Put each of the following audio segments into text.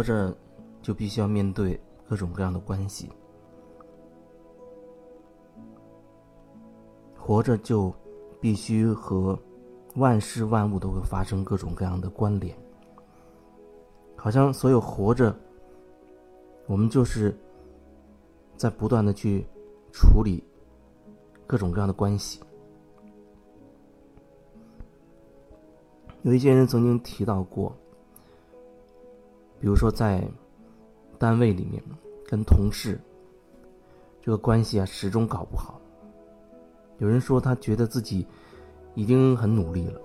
活着就必须要面对各种各样的关系，活着就必须和万事万物都会发生各种各样的关联。好像所有活着，我们就是在不断的去处理各种各样的关系。有一些人曾经提到过。比如说，在单位里面跟同事这个关系啊，始终搞不好。有人说他觉得自己已经很努力了，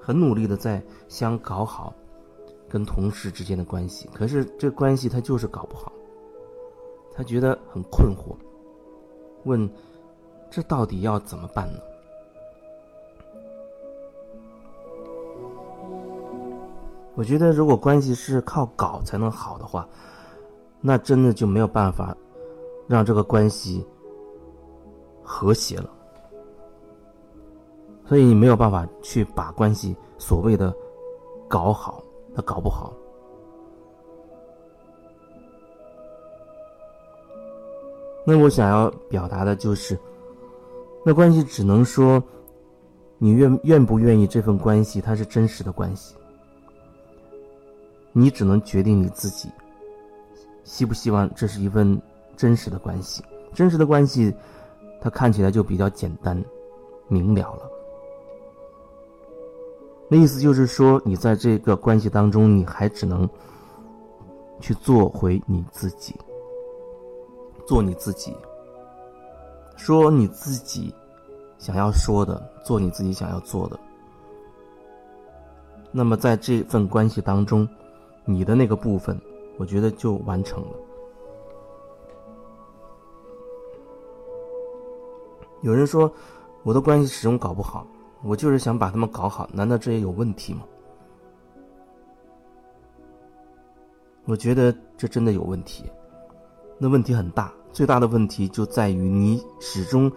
很努力的在想搞好跟同事之间的关系，可是这关系他就是搞不好。他觉得很困惑，问：这到底要怎么办呢？我觉得，如果关系是靠搞才能好的话，那真的就没有办法让这个关系和谐了。所以你没有办法去把关系所谓的搞好，它搞不好。那我想要表达的就是，那关系只能说，你愿愿不愿意这份关系，它是真实的关系。你只能决定你自己，希不希望这是一份真实的关系。真实的关系，它看起来就比较简单明了了。那意思就是说，你在这个关系当中，你还只能去做回你自己，做你自己，说你自己想要说的，做你自己想要做的。那么在这份关系当中，你的那个部分，我觉得就完成了。有人说我的关系始终搞不好，我就是想把他们搞好，难道这也有问题吗？我觉得这真的有问题，那问题很大。最大的问题就在于你始终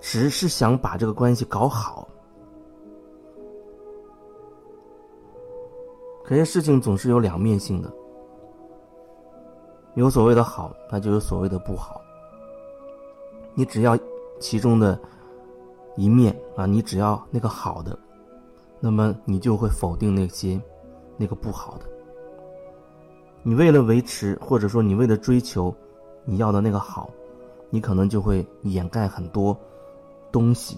只是想把这个关系搞好。可是事情总是有两面性的，有所谓的好，那就有所谓的不好。你只要其中的一面啊，你只要那个好的，那么你就会否定那些那个不好的。你为了维持，或者说你为了追求你要的那个好，你可能就会掩盖很多东西。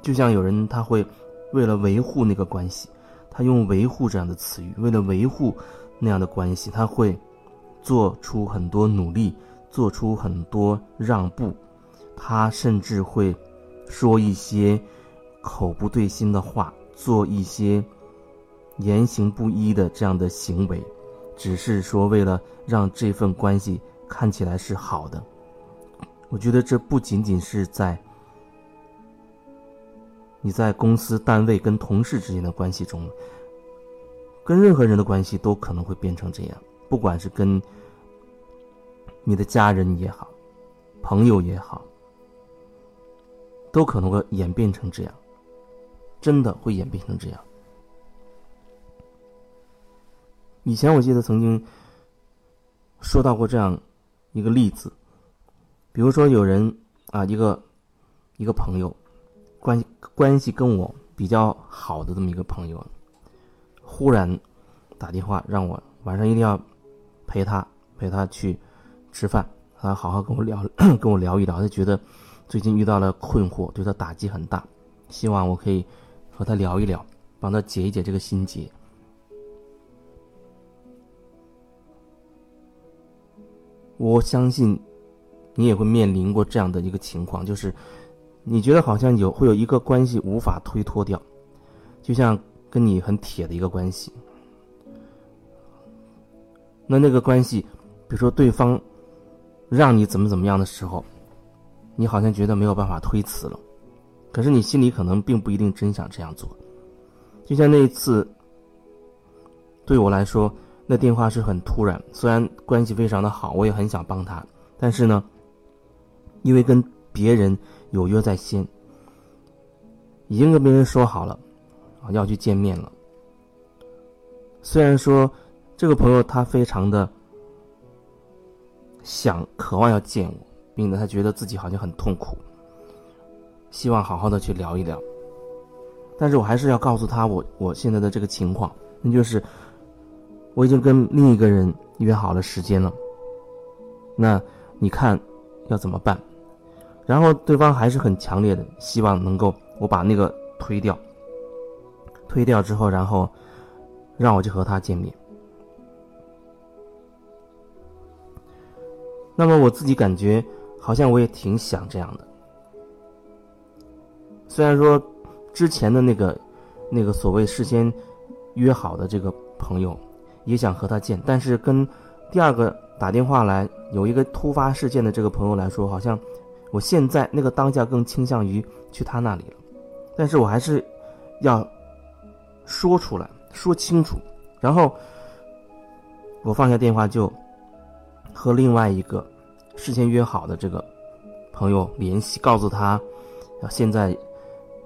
就像有人他会为了维护那个关系。他用“维护”这样的词语，为了维护那样的关系，他会做出很多努力，做出很多让步，他甚至会说一些口不对心的话，做一些言行不一的这样的行为，只是说为了让这份关系看起来是好的。我觉得这不仅仅是在你在公司单位跟同事之间的关系中。跟任何人的关系都可能会变成这样，不管是跟你的家人也好，朋友也好，都可能会演变成这样，真的会演变成这样。以前我记得曾经说到过这样一个例子，比如说有人啊，一个一个朋友，关关系跟我比较好的这么一个朋友。忽然打电话让我晚上一定要陪他陪他去吃饭，他好好跟我聊 跟我聊一聊。他觉得最近遇到了困惑，对他打击很大，希望我可以和他聊一聊，帮他解一解这个心结。我相信你也会面临过这样的一个情况，就是你觉得好像有会有一个关系无法推脱掉，就像。跟你很铁的一个关系，那那个关系，比如说对方让你怎么怎么样的时候，你好像觉得没有办法推辞了，可是你心里可能并不一定真想这样做。就像那一次，对我来说，那电话是很突然，虽然关系非常的好，我也很想帮他，但是呢，因为跟别人有约在先，已经跟别人说好了。要去见面了。虽然说这个朋友他非常的想、渴望要见我，并且他觉得自己好像很痛苦，希望好好的去聊一聊。但是我还是要告诉他我我现在的这个情况，那就是我已经跟另一个人约好了时间了。那你看要怎么办？然后对方还是很强烈的希望能够我把那个推掉，推掉之后，然后让我去和他见面。那么我自己感觉好像我也挺想这样的，虽然说之前的那个那个所谓事先约好的这个朋友也想和他见，但是跟第二个打电话来有一个突发事件的这个朋友来说，好像我现在那个当下更倾向于去他那里了，但是我还是要说出来说清楚，然后我放下电话就。和另外一个事先约好的这个朋友联系，告诉他，现在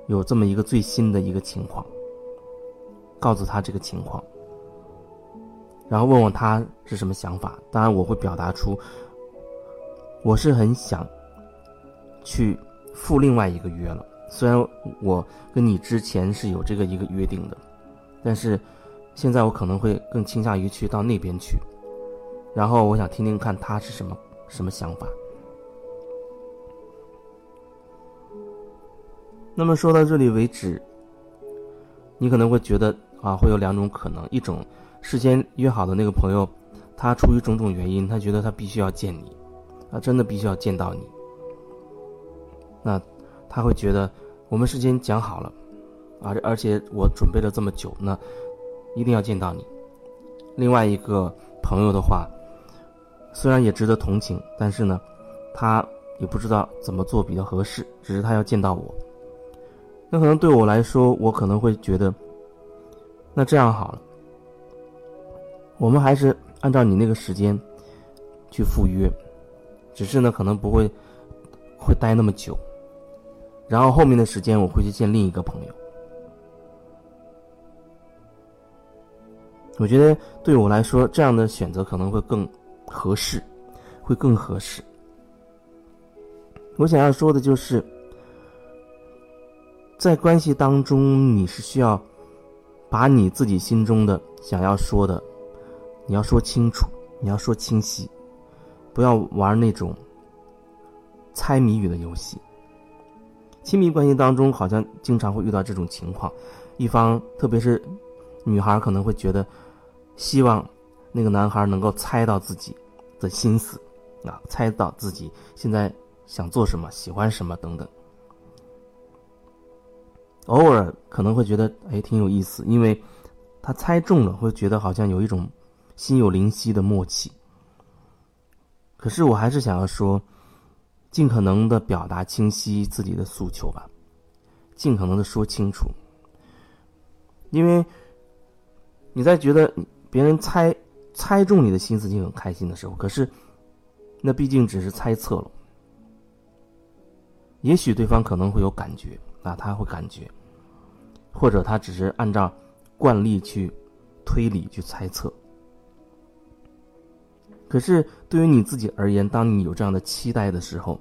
有这么一个最新的一个情况，告诉他这个情况，然后问问他是什么想法。当然，我会表达出我是很想去赴另外一个约了。虽然我跟你之前是有这个一个约定的，但是现在我可能会更倾向于去到那边去。然后我想听听看他是什么什么想法。那么说到这里为止，你可能会觉得啊，会有两种可能：一种事先约好的那个朋友，他出于种种原因，他觉得他必须要见你，啊，真的必须要见到你。那他会觉得我们事先讲好了，而而且我准备了这么久，那一定要见到你。另外一个朋友的话。虽然也值得同情，但是呢，他也不知道怎么做比较合适。只是他要见到我，那可能对我来说，我可能会觉得，那这样好了，我们还是按照你那个时间去赴约，只是呢，可能不会会待那么久。然后后面的时间，我会去见另一个朋友。我觉得对我来说，这样的选择可能会更。合适，会更合适。我想要说的就是，在关系当中，你是需要把你自己心中的想要说的，你要说清楚，你要说清晰，不要玩那种猜谜语的游戏。亲密关系当中，好像经常会遇到这种情况，一方特别是女孩可能会觉得，希望。那个男孩能够猜到自己的心思，啊，猜到自己现在想做什么、喜欢什么等等。偶尔可能会觉得哎挺有意思，因为他猜中了，会觉得好像有一种心有灵犀的默契。可是我还是想要说，尽可能的表达清晰自己的诉求吧，尽可能的说清楚，因为你在觉得别人猜。猜中你的心思就很开心的时候，可是，那毕竟只是猜测了。也许对方可能会有感觉，啊，他会感觉，或者他只是按照惯例去推理、去猜测。可是对于你自己而言，当你有这样的期待的时候，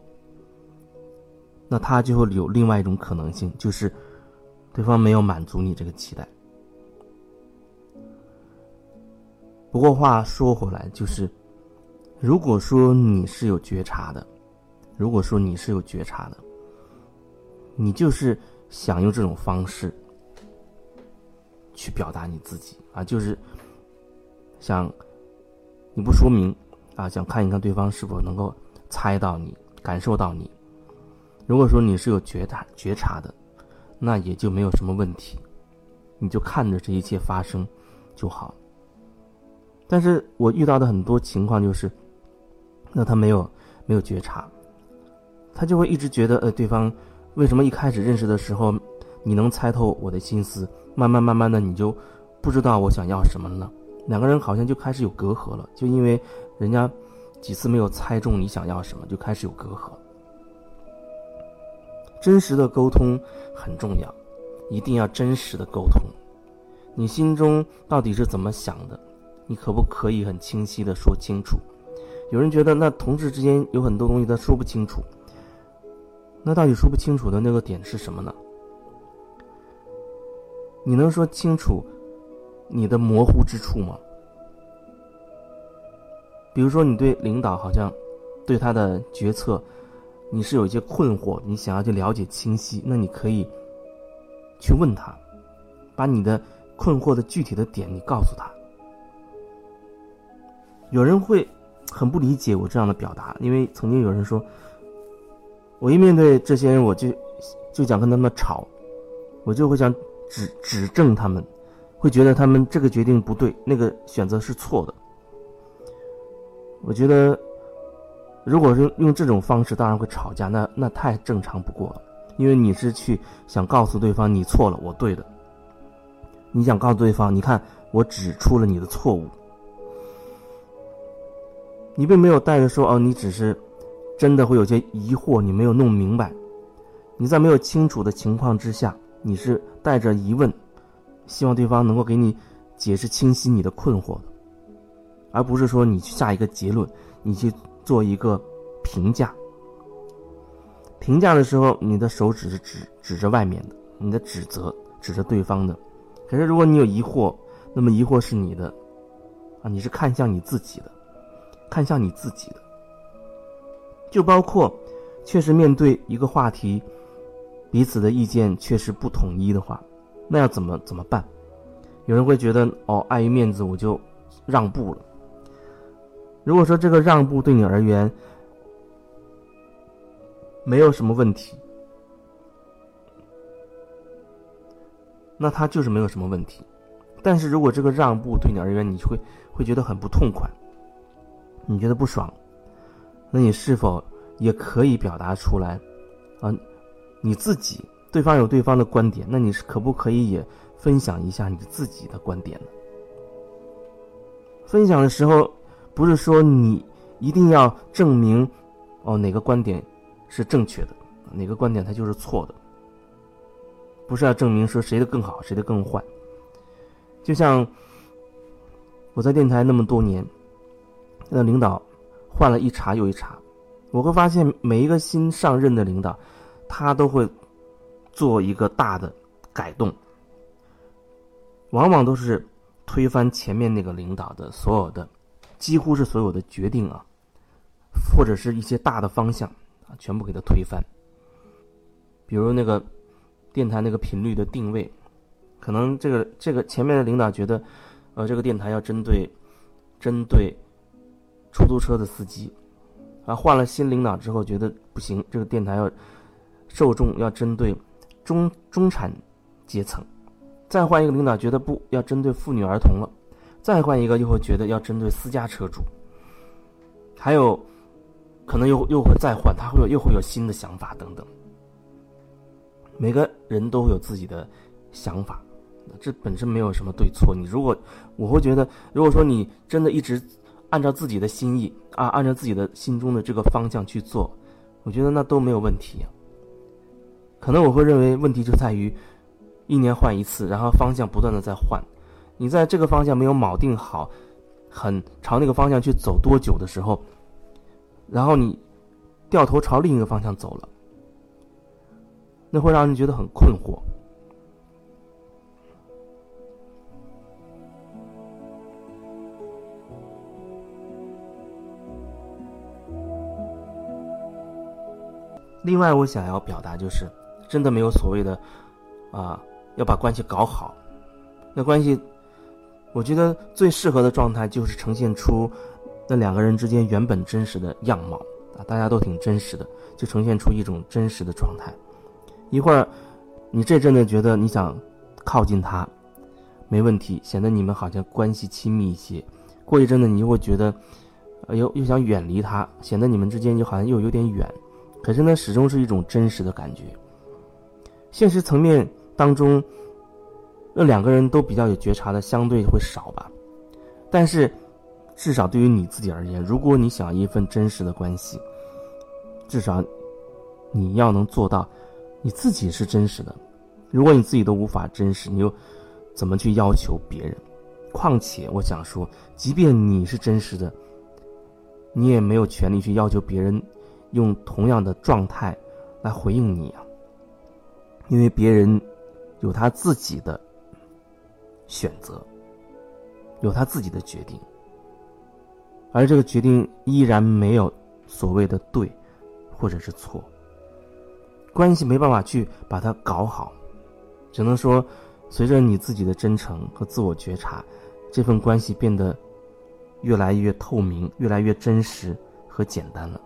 那他就会有另外一种可能性，就是对方没有满足你这个期待。不过话说回来，就是，如果说你是有觉察的，如果说你是有觉察的，你就是想用这种方式去表达你自己啊，就是想你不说明啊，想看一看对方是否能够猜到你、感受到你。如果说你是有觉察、觉察的，那也就没有什么问题，你就看着这一切发生就好。但是我遇到的很多情况就是，那他没有没有觉察，他就会一直觉得，呃，对方为什么一开始认识的时候，你能猜透我的心思，慢慢慢慢的你就不知道我想要什么了，两个人好像就开始有隔阂了，就因为人家几次没有猜中你想要什么，就开始有隔阂。真实的沟通很重要，一定要真实的沟通，你心中到底是怎么想的？你可不可以很清晰的说清楚？有人觉得那同事之间有很多东西他说不清楚，那到底说不清楚的那个点是什么呢？你能说清楚你的模糊之处吗？比如说，你对领导好像对他的决策，你是有一些困惑，你想要去了解清晰，那你可以去问他，把你的困惑的具体的点你告诉他。有人会很不理解我这样的表达，因为曾经有人说，我一面对这些人，我就就想跟他们吵，我就会想指指正他们，会觉得他们这个决定不对，那个选择是错的。我觉得，如果是用这种方式，当然会吵架，那那太正常不过了。因为你是去想告诉对方你错了，我对的。你想告诉对方，你看我指出了你的错误，你并没有带着说哦，你只是真的会有些疑惑，你没有弄明白。你在没有清楚的情况之下，你是带着疑问，希望对方能够给你解释清晰你的困惑。而不是说你去下一个结论，你去做一个评价。评价的时候，你的手指是指指着外面的，你的指责指着对方的。可是如果你有疑惑，那么疑惑是你的，啊，你是看向你自己的，看向你自己的。就包括，确实面对一个话题，彼此的意见确实不统一的话，那要怎么怎么办？有人会觉得哦，碍于面子，我就让步了。如果说这个让步对你而言没有什么问题，那他就是没有什么问题。但是如果这个让步对你而言，你会会觉得很不痛快，你觉得不爽，那你是否也可以表达出来？啊，你自己，对方有对方的观点，那你是可不可以也分享一下你自己的观点呢？分享的时候。不是说你一定要证明哦哪个观点是正确的，哪个观点它就是错的。不是要证明说谁的更好，谁的更坏。就像我在电台那么多年，那领导换了一茬又一茬，我会发现每一个新上任的领导，他都会做一个大的改动，往往都是推翻前面那个领导的所有的。几乎是所有的决定啊，或者是一些大的方向啊，全部给它推翻。比如那个电台那个频率的定位，可能这个这个前面的领导觉得，呃，这个电台要针对针对出租车的司机，啊，换了新领导之后觉得不行，这个电台要受众要针对中中产阶层，再换一个领导觉得不要针对妇女儿童了。再换一个，又会觉得要针对私家车主，还有可能又又会再换，他会有又会有新的想法等等。每个人都会有自己的想法，这本身没有什么对错。你如果我会觉得，如果说你真的一直按照自己的心意啊，按照自己的心中的这个方向去做，我觉得那都没有问题。可能我会认为问题就在于一年换一次，然后方向不断的在换。你在这个方向没有锚定好，很朝那个方向去走多久的时候，然后你掉头朝另一个方向走了，那会让人觉得很困惑。另外，我想要表达就是，真的没有所谓的啊，要把关系搞好，那关系。我觉得最适合的状态就是呈现出那两个人之间原本真实的样貌啊，大家都挺真实的，就呈现出一种真实的状态。一会儿你这阵子觉得你想靠近他，没问题，显得你们好像关系亲密一些；过一阵子你又会觉得，哎呦又想远离他，显得你们之间就好像又有点远。可是呢，始终是一种真实的感觉。现实层面当中。那两个人都比较有觉察的，相对会少吧。但是，至少对于你自己而言，如果你想要一份真实的关系，至少你要能做到你自己是真实的。如果你自己都无法真实，你又怎么去要求别人？况且，我想说，即便你是真实的，你也没有权利去要求别人用同样的状态来回应你啊，因为别人有他自己的选择，有他自己的决定，而这个决定依然没有所谓的对或者是错，关系没办法去把它搞好，只能说。随着你自己的真诚和自我觉察，这份关系变得越来越透明、越来越真实和简单了。